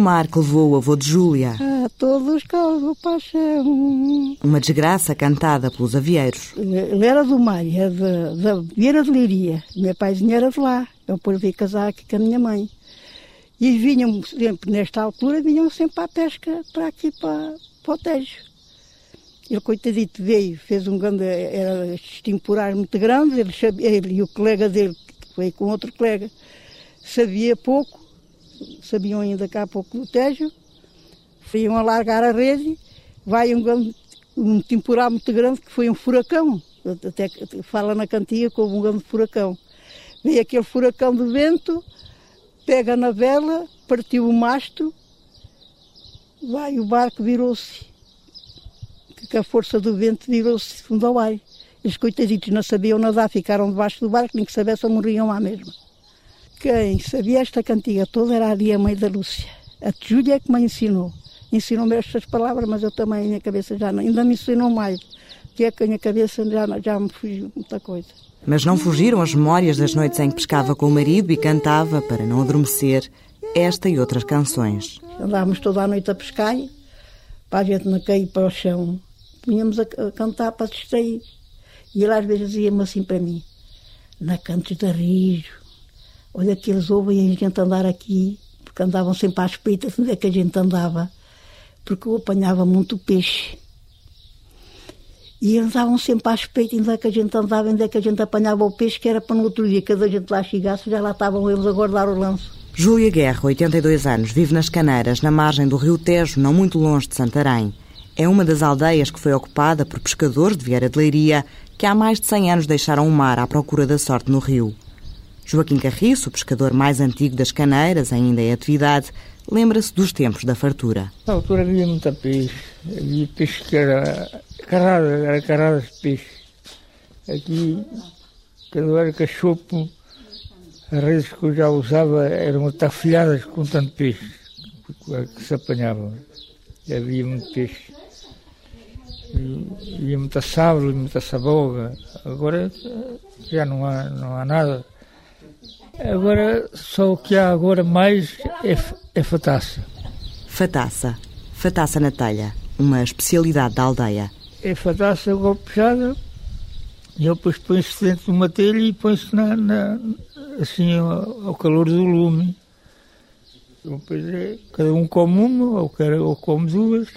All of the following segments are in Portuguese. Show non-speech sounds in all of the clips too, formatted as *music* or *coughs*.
o mar que levou o avô de Júlia. A todos causa paixão. Uma desgraça cantada pelos avieiros. Ele era do mar, era de, da Vieira de Liria. Meu paizinho era de lá. Eu depois vim casar aqui com a minha mãe. E vinham sempre, nesta altura, vinham sempre à pesca para aqui, para, para o Tejo. Ele, coitadito, veio, fez um grande, era temporário muito grande, ele, sabia, ele e o colega dele, que veio com outro colega, sabia pouco, sabiam ainda cá pouco do Tejo, iam alargar a rede, vai um, um temporal muito grande que foi um furacão, até fala na cantiga como um grande furacão. Veio aquele furacão de vento, pega na vela, partiu o masto, vai, o barco virou-se que a força do vento virou-se fundo ao ar. Os coitaditos não sabiam nadar, ficaram debaixo do barco, nem que soubessem morriam lá mesmo. Quem sabia esta cantiga toda era a mãe da Lúcia. A Júlia é que me ensinou. Ensinou-me estas palavras, mas eu também, a minha cabeça já não. Ainda me ensinou mais. Que é que a minha cabeça já, já me fugiu muita coisa. Mas não fugiram as memórias das noites em que pescava com o marido e cantava, para não adormecer, esta e outras canções. Andávamos toda a noite a pescar, para a gente não cair para o chão punhamos a, a cantar para distrair. E ele às vezes dizia-me assim para mim, na Cantos da Rijo, olha que eles ouvem a gente andar aqui, porque andavam sempre às peitas, onde é que a gente andava, porque eu apanhava muito peixe. E andavam sempre às peitas, onde é que a gente andava, onde é que a gente apanhava o peixe, que era para no outro dia, cada gente lá chegasse, já lá estavam eles a guardar o lanço. Júlia Guerra, 82 anos, vive nas Caneiras, na margem do rio Tejo, não muito longe de Santarém é uma das aldeias que foi ocupada por pescadores de Vieira de Leiria que há mais de 100 anos deixaram o mar à procura da sorte no rio. Joaquim Carriço, o pescador mais antigo das Caneiras, ainda em atividade, lembra-se dos tempos da fartura. Na altura havia muita peixe, havia peixe que era carrada, era carrada de peixe. Aqui, quando era cachopo, as redes que eu já usava eram atafolhadas com tanto peixe que se apanhavam. Havia muito peixe e, e muita sábado, muita saboga. Agora já não há, não há nada. Agora, só o que há agora mais é, é fataça. Fataça. Fataça na telha. Uma especialidade da aldeia. É fataça golpeada e depois põe-se dentro de uma telha e põe-se na, na, assim ao, ao, calor do lume. Depois é, cada um come uma ou, ou come duas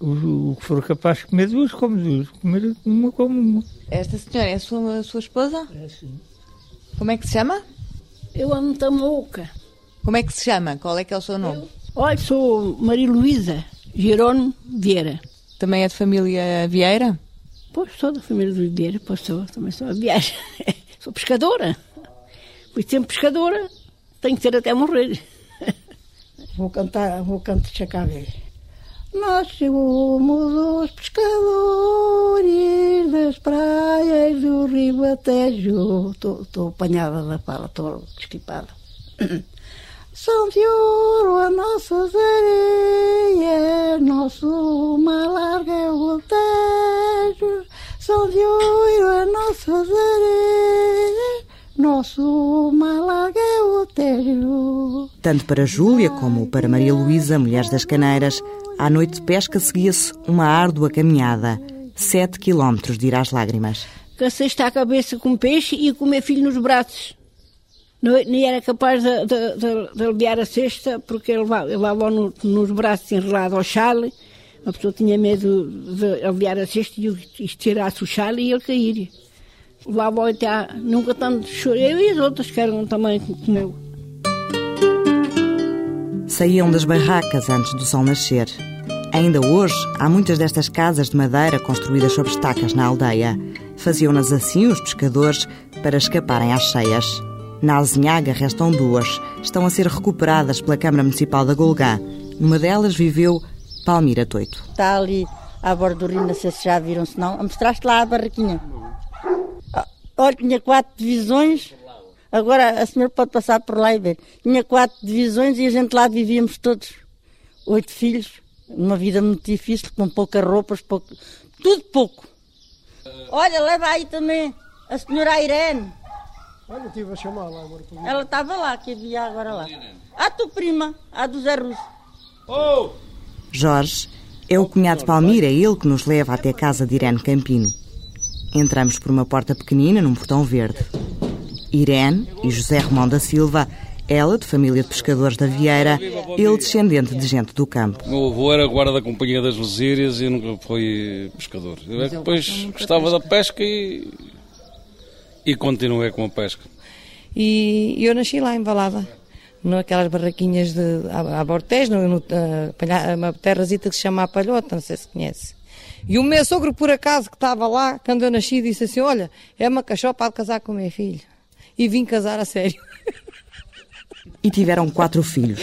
o, que for capaz de comer duas, come duas. Comer uma, come uma. Esta senhora é a sua, a sua esposa? É sim. Como é que se chama? Eu amo Tamuca. Como é que se chama? Qual é que é o seu nome? Eu, olha, sou Maria Luísa Girone Vieira. Também é de família Vieira? Pois, sou da família dos Vieira, pois sou, também sou a Vieira. *laughs* sou pescadora. Fui sempre pescadora, tenho que ser até morrer. vou cantar, vou cantar Chacavé. Nós somos os pescadores das praias do Rio Atejo. Estou apanhada da fala, estou desquipada. *coughs* São de ouro as nossas areias, nosso mar larga é o Tejo. São de ouro as nossas areias, nosso mar larga é o Tejo. Tanto para Júlia como para Maria Luísa, mulheres das Caneiras, à noite de pesca seguia-se uma árdua caminhada. Sete quilómetros de ir às lágrimas. Cacei está a cabeça com peixe e com o meu filho nos braços. Não, nem era capaz de, de, de, de aliviar a cesta, porque ele levava, no, nos braços enrolado ao chale. A pessoa tinha medo de aliviar a cesta e tirasse o chale e ele cair. Levava até nunca tanto chorei. E as outras que eram também como eu. Saíam das barracas antes do sol nascer. Ainda hoje, há muitas destas casas de madeira construídas sobre estacas na aldeia. Faziam-nas assim os pescadores para escaparem às cheias. Na Alzinhaga restam duas. Estão a ser recuperadas pela Câmara Municipal da Golgã. Numa delas viveu Palmira Toito. Está ali à sei se já viram, se não. Mostraste lá a barraquinha. Ah, olha, tinha quatro divisões. Agora a senhora pode passar por lá e ver. Tinha quatro divisões e a gente lá vivíamos todos. Oito filhos uma vida muito difícil, com poucas roupas, pouco, tudo pouco. Olha, leva aí também a senhora Irene. Olha, estive a chamá-la agora. Ela estava lá, que havia agora lá. A tua prima, a do Zé Russo. Oh! Jorge é o cunhado de Palmira, ele que nos leva até a casa de Irene Campino. Entramos por uma porta pequenina num portão verde. Irene e José Romão da Silva, ela de família de pescadores da Vieira, ele descendente de gente do campo. O meu avô era guarda da Companhia das Lesírias e nunca foi pescador. Eu depois gostava da pesca e, e continuei com a pesca. E eu nasci lá em Valada, naquelas barraquinhas de a, a Bortés, no, no, a, uma terrazita que se chama a Palhota, não sei se conhece. E o meu sogro, por acaso, que estava lá, quando eu nasci, disse assim, olha, é uma cachopa de casar com o meu filho. E vim casar a sério. E tiveram quatro filhos,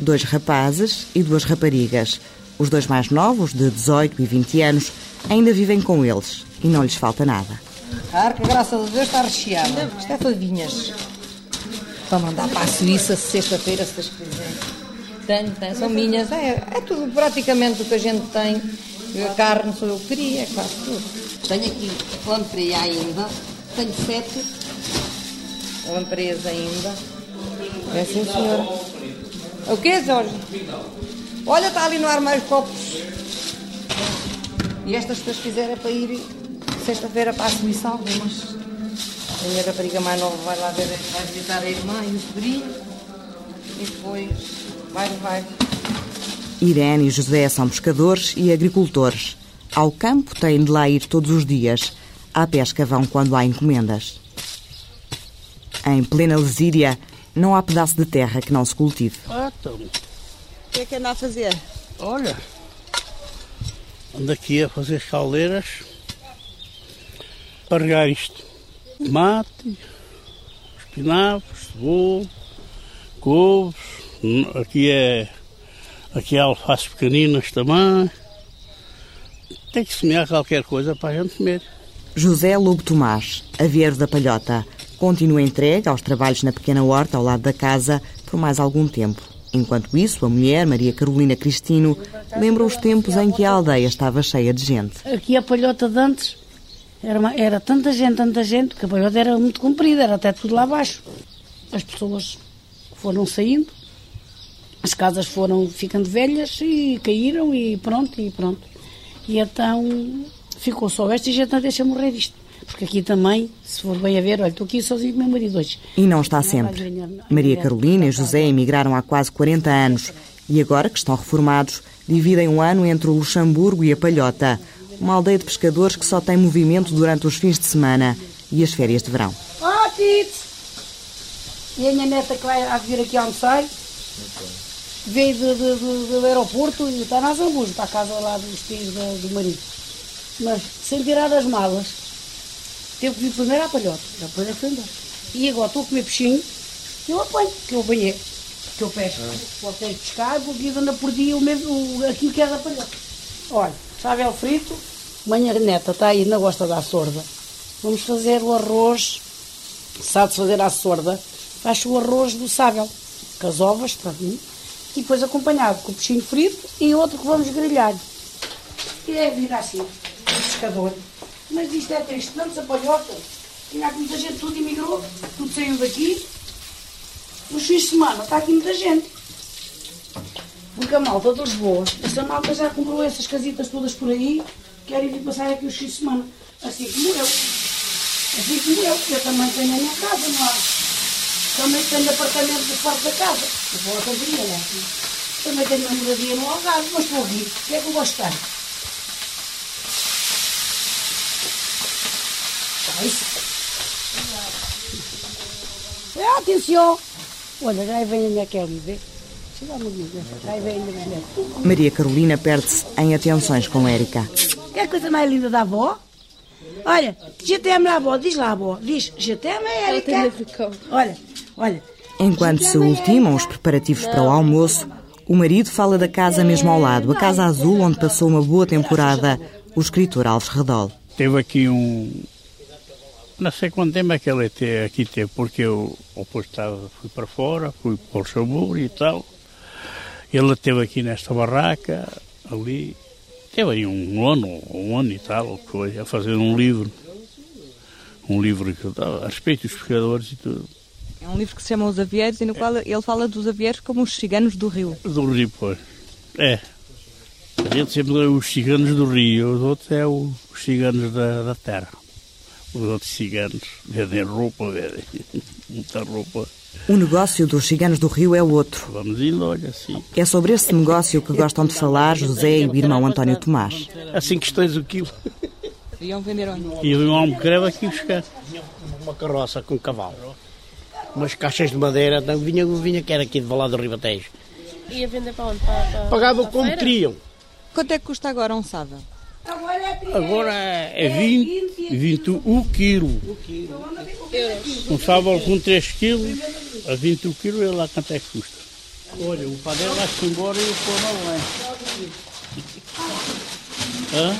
dois rapazes e duas raparigas. Os dois mais novos, de 18 e 20 anos, ainda vivem com eles e não lhes falta nada. A arca, graças a Deus, está recheada. Isto é vinhas. Para mandar para a Suíça sexta-feira, se vocês quiserem. Tenho, tenho, são minhas. É, é tudo praticamente o que a gente tem. A carne sou eu que queria, é quase tudo. Tenho aqui lampreia ainda. Tenho sete lampreias ainda. É sim, senhora. O que, Jorge? Olha, está ali no armário copos. E estas, vocês quiserem, é para ir sexta-feira para a Suíça algumas. A minha rapariga mais nova vai lá ver, vai visitar a irmã e o sobrinho. E depois vai vai. Irene e José são pescadores e agricultores. Ao campo têm de lá ir todos os dias. À pesca vão quando há encomendas. Em plena Lesíria, não há pedaço de terra que não se cultive. Ah, então. O que é que anda a fazer? Olha, ando aqui a fazer caldeiras para regar isto. Tomate, espinafres, cebola, couves, aqui é aqui há alfaces pequeninas também. Tem que semear qualquer coisa para a gente comer. José Lobo Tomás, avieiro da Palhota, continua entregue aos trabalhos na pequena horta ao lado da casa por mais algum tempo. Enquanto isso, a mulher, Maria Carolina Cristino, lembra os tempos em que a aldeia estava cheia de gente. Aqui a palhota de antes era, uma, era tanta gente, tanta gente, que a palhota era muito comprida, era até tudo lá abaixo. As pessoas foram saindo, as casas foram ficando velhas e caíram e pronto, e pronto. E então ficou só esta e a gente não deixa morrer isto. Porque aqui também, se for bem a ver, olha, estou aqui sozinho com o meu marido hoje. E não está sempre. Maria Carolina e José emigraram há quase 40 anos e agora que estão reformados, dividem um ano entre o Luxemburgo e a Palhota, uma aldeia de pescadores que só tem movimento durante os fins de semana e as férias de verão. Ah, Tite! E a minha neta que vai a vir aqui almoçar, veio de, de, de, do aeroporto e está na Zambujo, para a casa lá dos filhos do, do marido. Mas sem tirar as malas, teve que vir primeiro à palhota, depois é que foi embora. E agora estou a comer peixinho, eu apanho, que eu apanhei, que eu pesco. Ah. Voltei a pescar, porque anda por dia o mesmo, aquilo que é da palhota. Olha, o frito, manhã neta está aí, não gosta da sorda. Vamos fazer o arroz, sabe fazer a sorda, faz o arroz do sábel, com as ovas, para mim, e depois acompanhado com o peixinho frito e outro que vamos grelhar. E é vir assim, pescador. Mas isto é triste, tantos apalhotas. Tinha aqui muita gente, tudo emigrou, tudo saiu daqui. Nos fins de semana está aqui muita gente. Porque a malta de Lisboa, essa malta já comprou essas casitas todas por aí, querem vir passar aqui os fins de semana. Assim como eu. Assim como eu, eu também tenho a minha casa, não é? Também tenho apartamento de fora da casa. Eu vou a casinha, né? Também tenho uma moradia no Algarve, mas estou aqui. O que é que eu gosto de estar? É, atenção! Olha, já vem a minha Kelly, vê? Maria Carolina perde-se em atenções com Érica. Quer coisa mais linda da avó? Olha, GTM a avó, diz lá, avó. Diz GTM a Érica. Olha, olha. Enquanto se ultimam os preparativos para o almoço, o marido fala da casa mesmo ao lado, a Casa Azul, onde passou uma boa temporada, o escritor Alves Redol. Teve aqui um, não sei quanto tempo é que ele aqui teve, porque eu, depois estava, fui para fora, fui para o Luxemburgo e tal. Ele esteve aqui nesta barraca, ali, teve aí um ano, um ano e tal, foi a fazer um livro. um livro que eu dava a respeito dos pescadores e tudo. É um livro que se chama Os Avieiros e no qual ele fala dos avieiros como os ciganos do rio. Do Rio, pois. É. A gente sempre os ciganos do Rio, os outros é os ciganos da, da terra. Os outros ciganos vendem roupa, vendem *laughs* muita roupa. O negócio dos ciganos do Rio é outro. Vamos indo, olha, assim. É sobre esse negócio que gostam de falar José e o irmão António Tomás. Assim questões o quilo. Iam vender onde? E eu um almocreve aqui buscar. Uma carroça com cavalo. Umas caixas de madeira, então vinha, vinha que era aqui de Valado do Ribatejo. Ia vender para onde? Para, para, Pagava para a como feira? queriam. Quanto é que custa agora um sábado? Agora é 20, 20 o quilo. Um sábado com 3 quilos, a 20 o quilo, e lá quanto é que custa. Olha, o padeiro vai-se embora e o pão não é. Hã?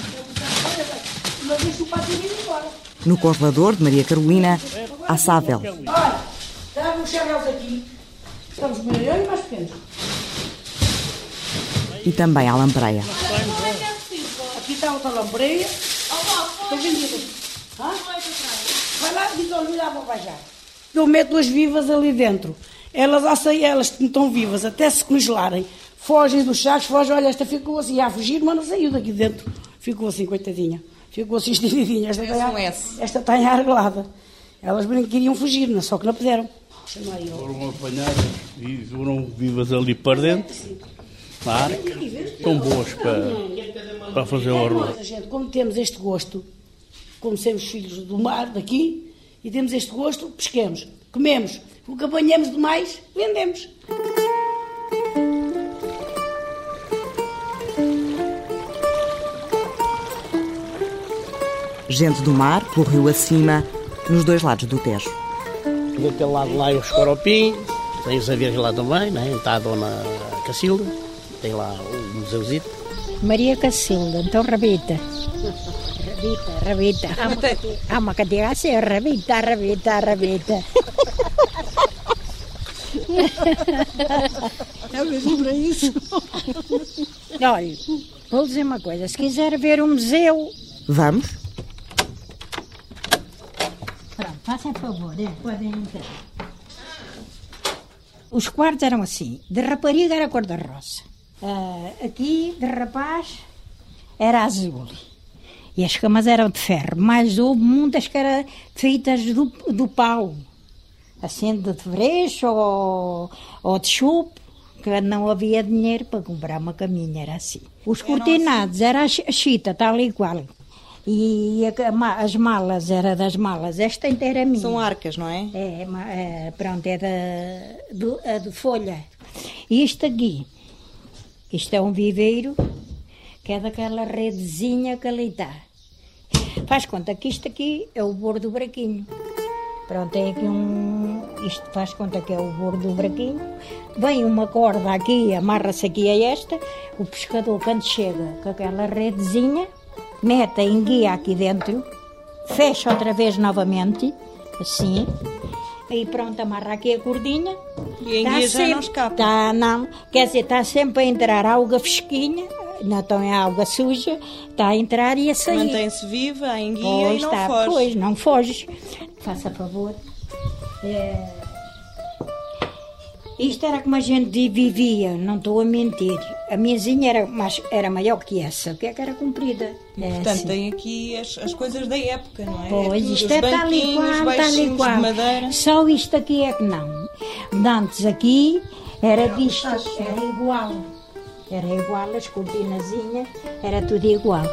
No congelador de Maria Carolina, há sável. Olha, traga os chavéus aqui. Estamos melhores e mais pequenos. E também há lampreia. Aqui está outra lampreia. Estou vendida. Hã? Vai lá, diz ao Luís, vou baixar. Eu meto duas vivas ali dentro. Elas assam, elas estão vivas, até se congelarem. Fogem dos chás, fogem. Olha, esta ficou assim a fugir, mas não saiu daqui dentro. Ficou assim, coitadinha. Ficou assim estendidinha. Esta está, um S. esta está enargelada. Elas queriam fugir, não- só que não puderam. Foram apanhadas e foram vivas ali para dentro, na arca. Estão boas para, para fazer o arroz. A gente, como temos este gosto, como somos filhos do mar, daqui, e temos este gosto, pesquemos, comemos. O que apanhamos de mais, vendemos. Gente do mar, pelo rio acima, nos dois lados do Tejo. Daquele lado lá é o Escoropim, tem os aviões lá também, né? está a Dona Cacilda, tem lá o museuzito. Maria Cacilda, então Rabita. Rabita, Rabita. Há uma, cadeira assim, Rabita, Rabita, Rabita. É mesmo para isso. Olha, vou dizer uma coisa, se quiser ver um museu... Vamos? Pronto, façam favor, é, podem entrar. Os quartos eram assim, de rapariga era cor-de-rosa. Ah, aqui, de rapaz, era azul. E as camas eram de ferro, mas houve muitas que eram feitas do, do pau. Assim, de freixo ou, ou de chupo, que não havia dinheiro para comprar uma caminha, era assim. Os cortinados era a chi- a chita, tal e qual. E a as malas, era das malas. Esta inteira minha. São arcas, não é? É, é, pronto, é da, do, a de folha. E isto aqui, isto é um viveiro, que é daquela redezinha que ali está. Faz conta que isto aqui é o bordo do braquinho. Pronto, tem aqui um. Isto faz conta que é o bordo do braquinho. Vem uma corda aqui, amarra-se aqui a esta. O pescador, quando chega com aquela redezinha, mete a enguia aqui dentro, fecha outra vez novamente, assim. E pronto, amarra aqui a cordinha. E a enguia já não escapa. Tá, não. Quer dizer, está sempre a entrar água fresquinha, não então é água suja, está a entrar e a sair. Mantém-se viva a enguia Pois e não está, foge. Pois, não foges. Faça favor. É, Isto era como a gente vivia, não estou a mentir. A minhazinha era, mais, era maior que essa, que é que era comprida. É Portanto, assim. tem aqui as, as coisas da época, não é? Pois, tudo, isto os é tal e qual, tal e qual. de madeira. Só isto aqui é que não. De Antes aqui era disto, era igual. Era igual, as cortinazinhas, era tudo igual.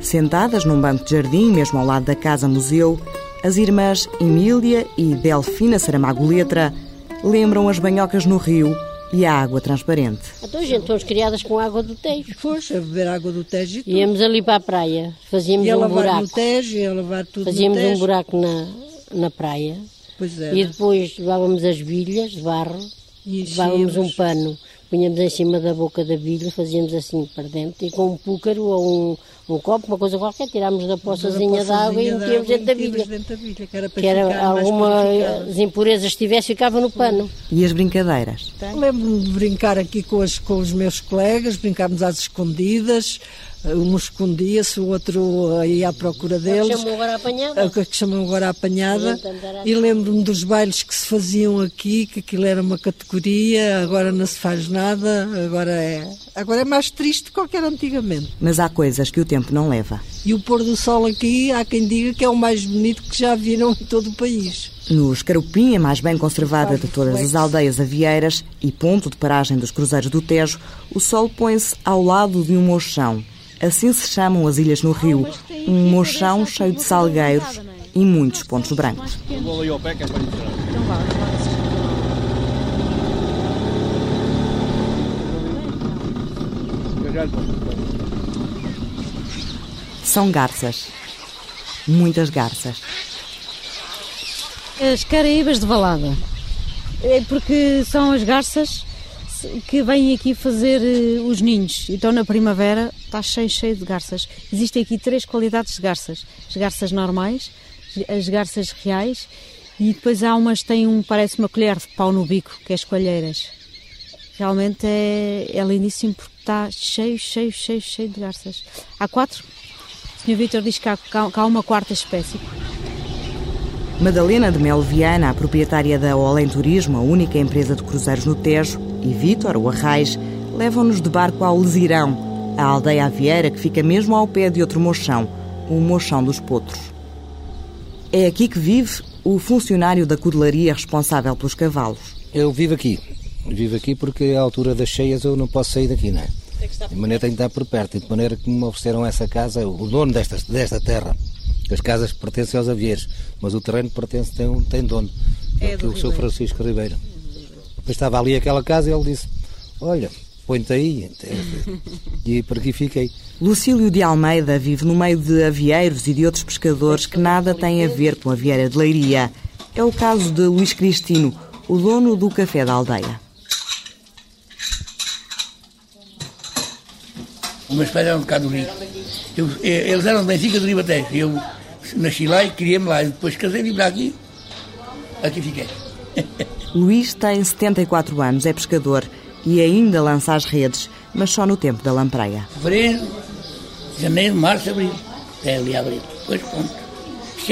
Sentadas num banco de jardim, mesmo ao lado da casa-museu, as irmãs Emília e Delfina Saramago Letra lembram as banhocas no rio e a água transparente. Então, gente, fomos criadas com água do Tejo. Foste a beber água do Tejo e tudo. Íamos ali para a praia, fazíamos E a um buraco. no Tejo, e a lavar tudo Fazíamos no um buraco na, na praia. Pois era. E depois levávamos as bilhas de barro, E levávamos um pano, punhamos em cima da boca da bilha, fazíamos assim para dentro, e com um púcaro ou um, um copo, uma coisa qualquer, tirámos da poçazinha de água e metíamos dentro da bilha. Dentro da bilha, que era, para Que era algumas impurezas que tivesse, ficava no pano. E as brincadeiras? Lembro-me de brincar aqui com, as, com os meus colegas, brincámos às escondidas, um escondia-se, o outro ia à procura deles. chamam agora a apanhada. A que chamam agora a apanhada. E lembro-me dos bailes que se faziam aqui, que aquilo era uma categoria, agora não se faz nada, agora é, agora é mais triste do que era antigamente. Mas há coisas que o tempo não leva. E o pôr do sol aqui, há quem diga que é o mais bonito que já viram em todo o país. No Escarupim, a mais bem conservada de todas as aldeias avieiras e ponto de paragem dos cruzeiros do Tejo, o sol põe-se ao lado de um mochão. Assim se chamam as ilhas no rio, um mochão cheio de salgueiros e muitos pontos brancos. Vou ali ao pé que é para São garças. Muitas garças. As Caraíbas de Valada. É porque são as garças que vêm aqui fazer eh, os ninhos. Então na primavera está cheio, cheio de garças. Existem aqui três qualidades de garças. As garças normais, as garças reais e depois há umas que têm um, parece uma colher de pau no bico, que é as coalheiras. Realmente é, é lindíssimo porque está cheio, cheio, cheio, cheio de garças. Há quatro. O Sr. Vítor diz que há, que há uma quarta espécie. Madalena de Melo Viana, a proprietária da Olém Turismo, a única empresa de cruzeiros no Tejo, e Vítor, o Arrais, levam-nos de barco ao Lesirão, a aldeia avieira que fica mesmo ao pé de outro mochão, o Mochão dos Potros. É aqui que vive o funcionário da cudelaria responsável pelos cavalos. Eu vivo aqui. Vivo aqui porque à altura das cheias eu não posso sair daqui, não é? De maneira tenho que estar por perto. E de maneira que me ofereceram essa casa, o dono desta, desta terra. As casas pertencem aos avieiros, mas o terreno pertence, tem, um, tem dono. É, é o Sr. Francisco Ribeiro. Depois estava ali aquela casa e ele disse: Olha, põe-te aí. E por aqui fiquei. Lucílio de Almeida vive no meio de avieiros e de outros pescadores que nada têm a ver com a vieira de Leiria. É o caso de Luís Cristino, o dono do café da aldeia. O meu pai era um bocado rico. Eu, eles eram de Benfica do Ribatejo. Eu nasci lá e criei-me lá. E depois casei-me para aqui. Aqui fiquei. *laughs* Luís tem 74 anos, é pescador e ainda lança as redes, mas só no tempo da lampreia. Fevereiro, janeiro, março, abril. Até ali abril. Depois pronto.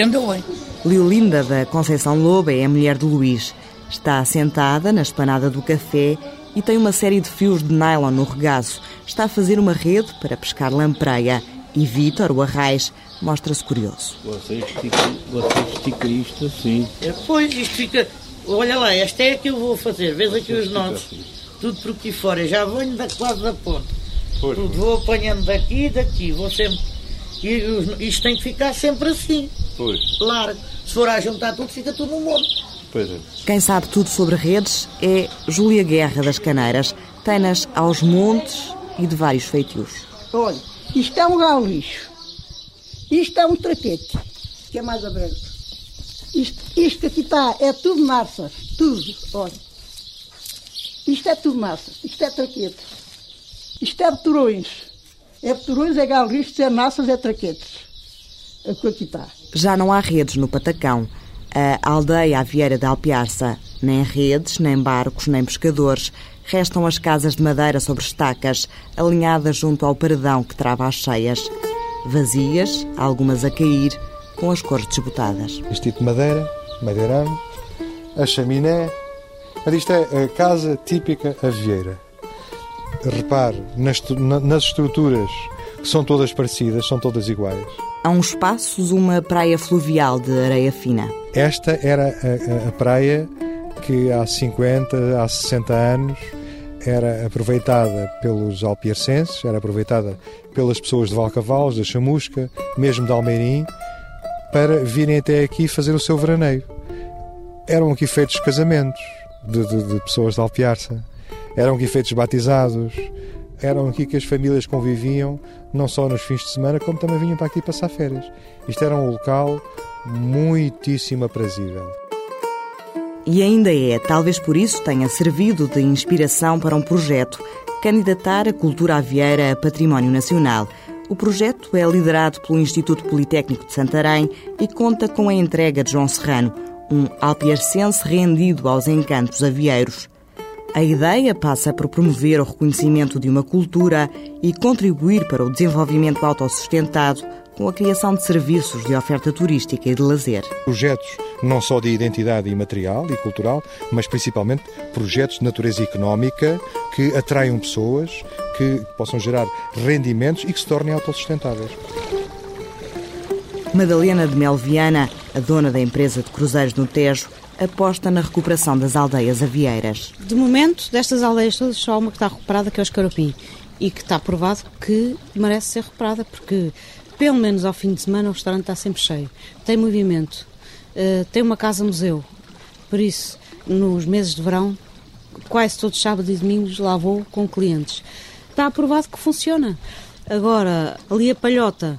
Andou bem. Leolinda da Conceição Loba é a mulher de Luís. Está sentada na espanada do café e tem uma série de fios de nylon no regaço. Está a fazer uma rede para pescar lampreia. E Vítor, o arraiz, mostra-se curioso. Você estica, você estica isto assim. É, pois, isto fica... Olha lá, esta é a que eu vou fazer. Vês aqui os nós. Tudo por aqui fora. Eu já venho da quase da ponta. Pois, Tudo vou apanhando daqui e daqui. Vou sempre... E os- isto tem que ficar sempre assim. Pois, Largo. Se for a juntar tudo, fica tudo no monte. pois é. Quem sabe tudo sobre redes é Júlia Guerra das Caneiras. Tem-nas aos montes e de vários feitios. Olha, isto é um galo lixo. Isto é um traquete, que é mais aberto. Isto, isto que aqui está é tudo massas, tudo, olha. Isto é tudo massas, isto é traquete. Isto é beturões. É beturões, é galo lixo, é massas, é traquetes. É o que aqui está. Já não há redes no Patacão. A aldeia avieira de Alpiarça, nem redes, nem barcos, nem pescadores. Restam as casas de madeira sobre estacas, alinhadas junto ao paredão que trava as cheias. Vazias, algumas a cair, com as cores desbotadas. Este tipo de madeira, madeirame, a chaminé. Mas isto é a casa típica avieira. Repare nas, nas estruturas que são todas parecidas, são todas iguais. A uns passos, uma praia fluvial de areia fina. Esta era a, a- a praia que há 50, há 60 anos era aproveitada pelos alpiarcenses, era aproveitada pelas pessoas de Valcavalos, da Chamusca, mesmo de Almeirim, para virem até aqui fazer o seu veraneio. Eram aqui feitos casamentos de, de- de pessoas de Alpiarça, eram aqui feitos batizados, eram aqui que as famílias conviviam, não só nos fins de semana, como também vinham para aqui passar férias. Isto era um local muitíssimo aprazível. E ainda é, talvez por isso tenha servido de inspiração para um projeto candidatar a cultura avieira a património nacional. O projeto é liderado pelo Instituto Politécnico de Santarém e conta com a entrega de João Serrano, um alpiarcense rendido aos encantos avieiros. A ideia passa por promover o reconhecimento de uma cultura e contribuir para o desenvolvimento autossustentado com a criação de serviços de oferta turística e de lazer. Projetos não só de identidade imaterial e cultural, mas principalmente projetos de natureza económica que atraiam pessoas, que possam gerar rendimentos e que se tornem autossustentáveis. Madalena de Melviana, a dona da empresa de cruzeiros no Tejo, aposta na recuperação das aldeias avieiras. De momento, destas aldeias todas, só uma que está recuperada, que é o Escaropim, e que está provado que merece ser recuperada, porque pelo menos ao fim de semana o restaurante está sempre cheio. Tem movimento, uh, tem uma casa-museu, por isso, nos meses de verão, quase todos sábados e domingos lá vou com clientes. Está aprovado que funciona. Agora, ali a palhota,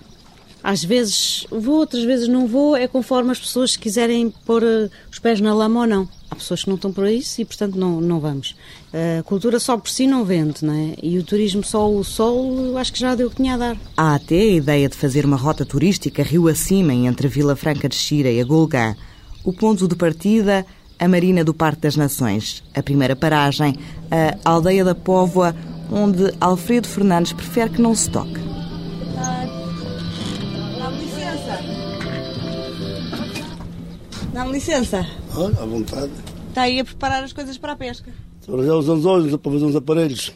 às vezes vou, outras vezes não vou, é conforme as pessoas quiserem pôr uh, os pés na lama ou não. Há pessoas que não estão por isso e, portanto, não, não vamos. A cultura só por si não vende, não é? E o turismo só o sol, acho que já deu o que tinha a dar. Há até a ideia de fazer uma rota turística rio acima entre Vila Franca de Xira e a Golgã. O ponto de partida, a Marina do Parque das Nações. A primeira paragem, a Aldeia da Póvoa, onde Alfredo Fernandes prefere que não se toque. Dá-me licença. Olha, à vontade. Está aí a preparar as coisas para a pesca. Estou a os anzóis para fazer uns aparelhos.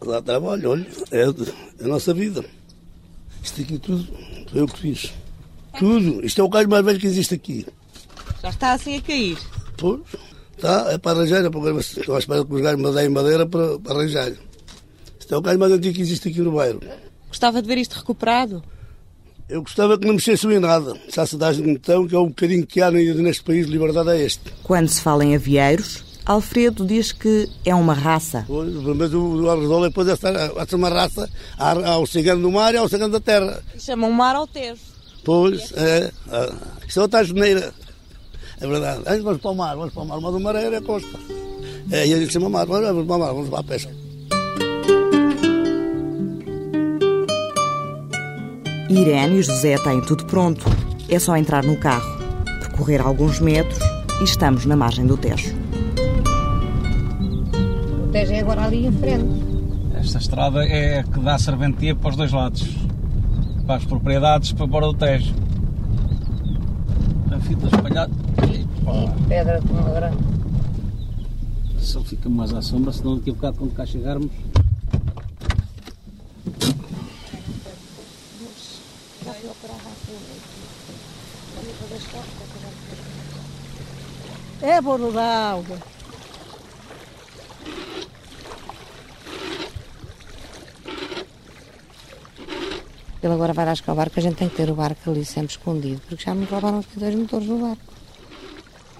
Lá trabalho, olha, é, é a nossa vida. Isto aqui tudo foi eu que fiz. Tudo. Isto é o galho mais velho que existe aqui. Já está assim a cair. Pois. Está, é para arranjar, é para, estou à espera que os galhos me deem madeira para, para arranjar. Isto é o galho mais antigo que existe aqui no bairro. Gostava de ver isto recuperado? Eu gostava que não mexessem em nada. Se há cidades então, que é um bocadinho que há neste país de liberdade é este. Quando se fala em avieiros, Alfredo diz que é uma raça. Pois, mas o, o Arredol depois é estar, é uma raça. Há, há o cigano do mar e há o cigano da terra. Chamam mar ao Tejo. Pois, é. é. Isto é outra geneira. É verdade. Vamos para o mar, vamos para o mar. Mas o mar é a costa. É, e a gente chama mar. Vamos para o mar, vamos para a pesca. Irene e José têm tudo pronto. É só entrar no carro, percorrer alguns metros e estamos na margem do Tejo. O Tejo é agora ali em frente. Esta estrada é a que dá serventia para os dois lados. Para as propriedades para fora do Tejo. A fita espalhada. E pedra com uma grande. Só fica mais à sombra, senão daqui a bocado quando cá chegarmos É água. Ele agora vai lascar o barco, a gente tem que ter o barco ali sempre escondido, porque já me roubaram aqui dois motores do barco.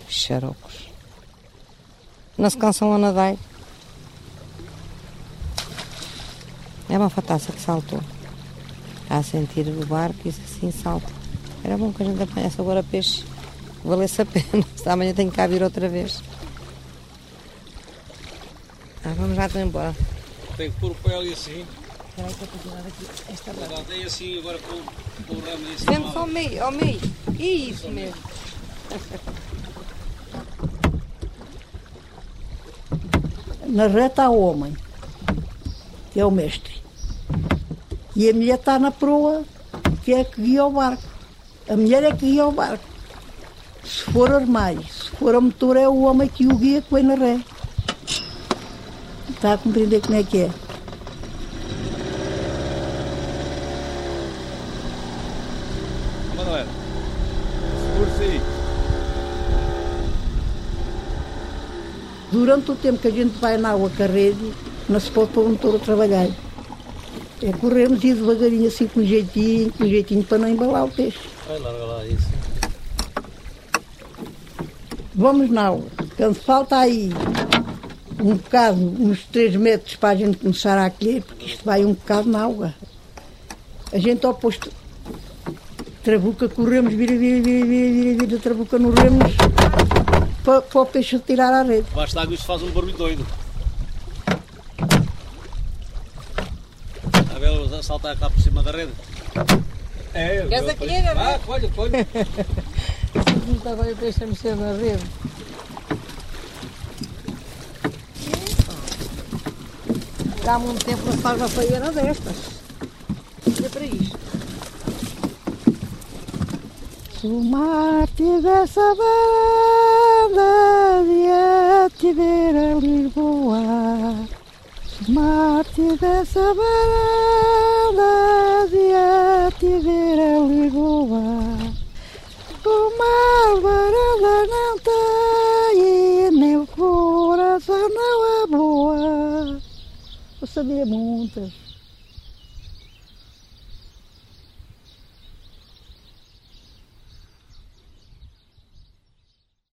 Xarocos. Não se cansam a nadar. É uma fataça que saltou. A sentir o barco e assim salta. Era bom que a gente apanhasse agora peixe valesse a pena. *laughs* Se amanhã tenho que cá vir outra vez. Ah, vamos lá, estou embora. Tem que pôr o pé ali assim. Espera aí que eu estou a aqui esta rama. Dei assim, agora com, com o ramo assim. Sempre ao meio, ao meio. Isso mesmo. Na reta há o homem, que é o mestre. E a mulher está na proa, que é que guia o barco. A mulher é que guia o barco. Se for armário, se for a motor, é o homem que o guia que vem na ré. Está a compreender como é que é? Manuel, segure-se Durante o tempo que a gente vai na água com a rede, não se pode pôr o motor a trabalhar. É corrermos e devagarinho assim com jeitinho, com jeitinho para não embalar o peixe. Vai larga lá isso. Vamos na água. Quando falta aí um bocado, uns 3 metros para a gente começar a colher, porque isto vai um bocado na água. A gente ao posto trabuca, corremos, vira, vira, vira, vira, vira, vira, trabuca no remos para, para o peixe tirar a rede. Basta água isto faz um barulho doido. A vela saltar cá por cima da rede. É, Queres eu- a colher, é? Ah, colhe, colhe. *laughs* Muito agora deixa mexer na rede. Há muito tempo não se faz uma faeira destas. Olha para isto. Se o mar tivesse a banda, ia te ver a Lisboa. Se o mar tivesse a banda, ia te ver a Lisboa. Varanda não tem, o coração não é boa. Eu sabia muitas.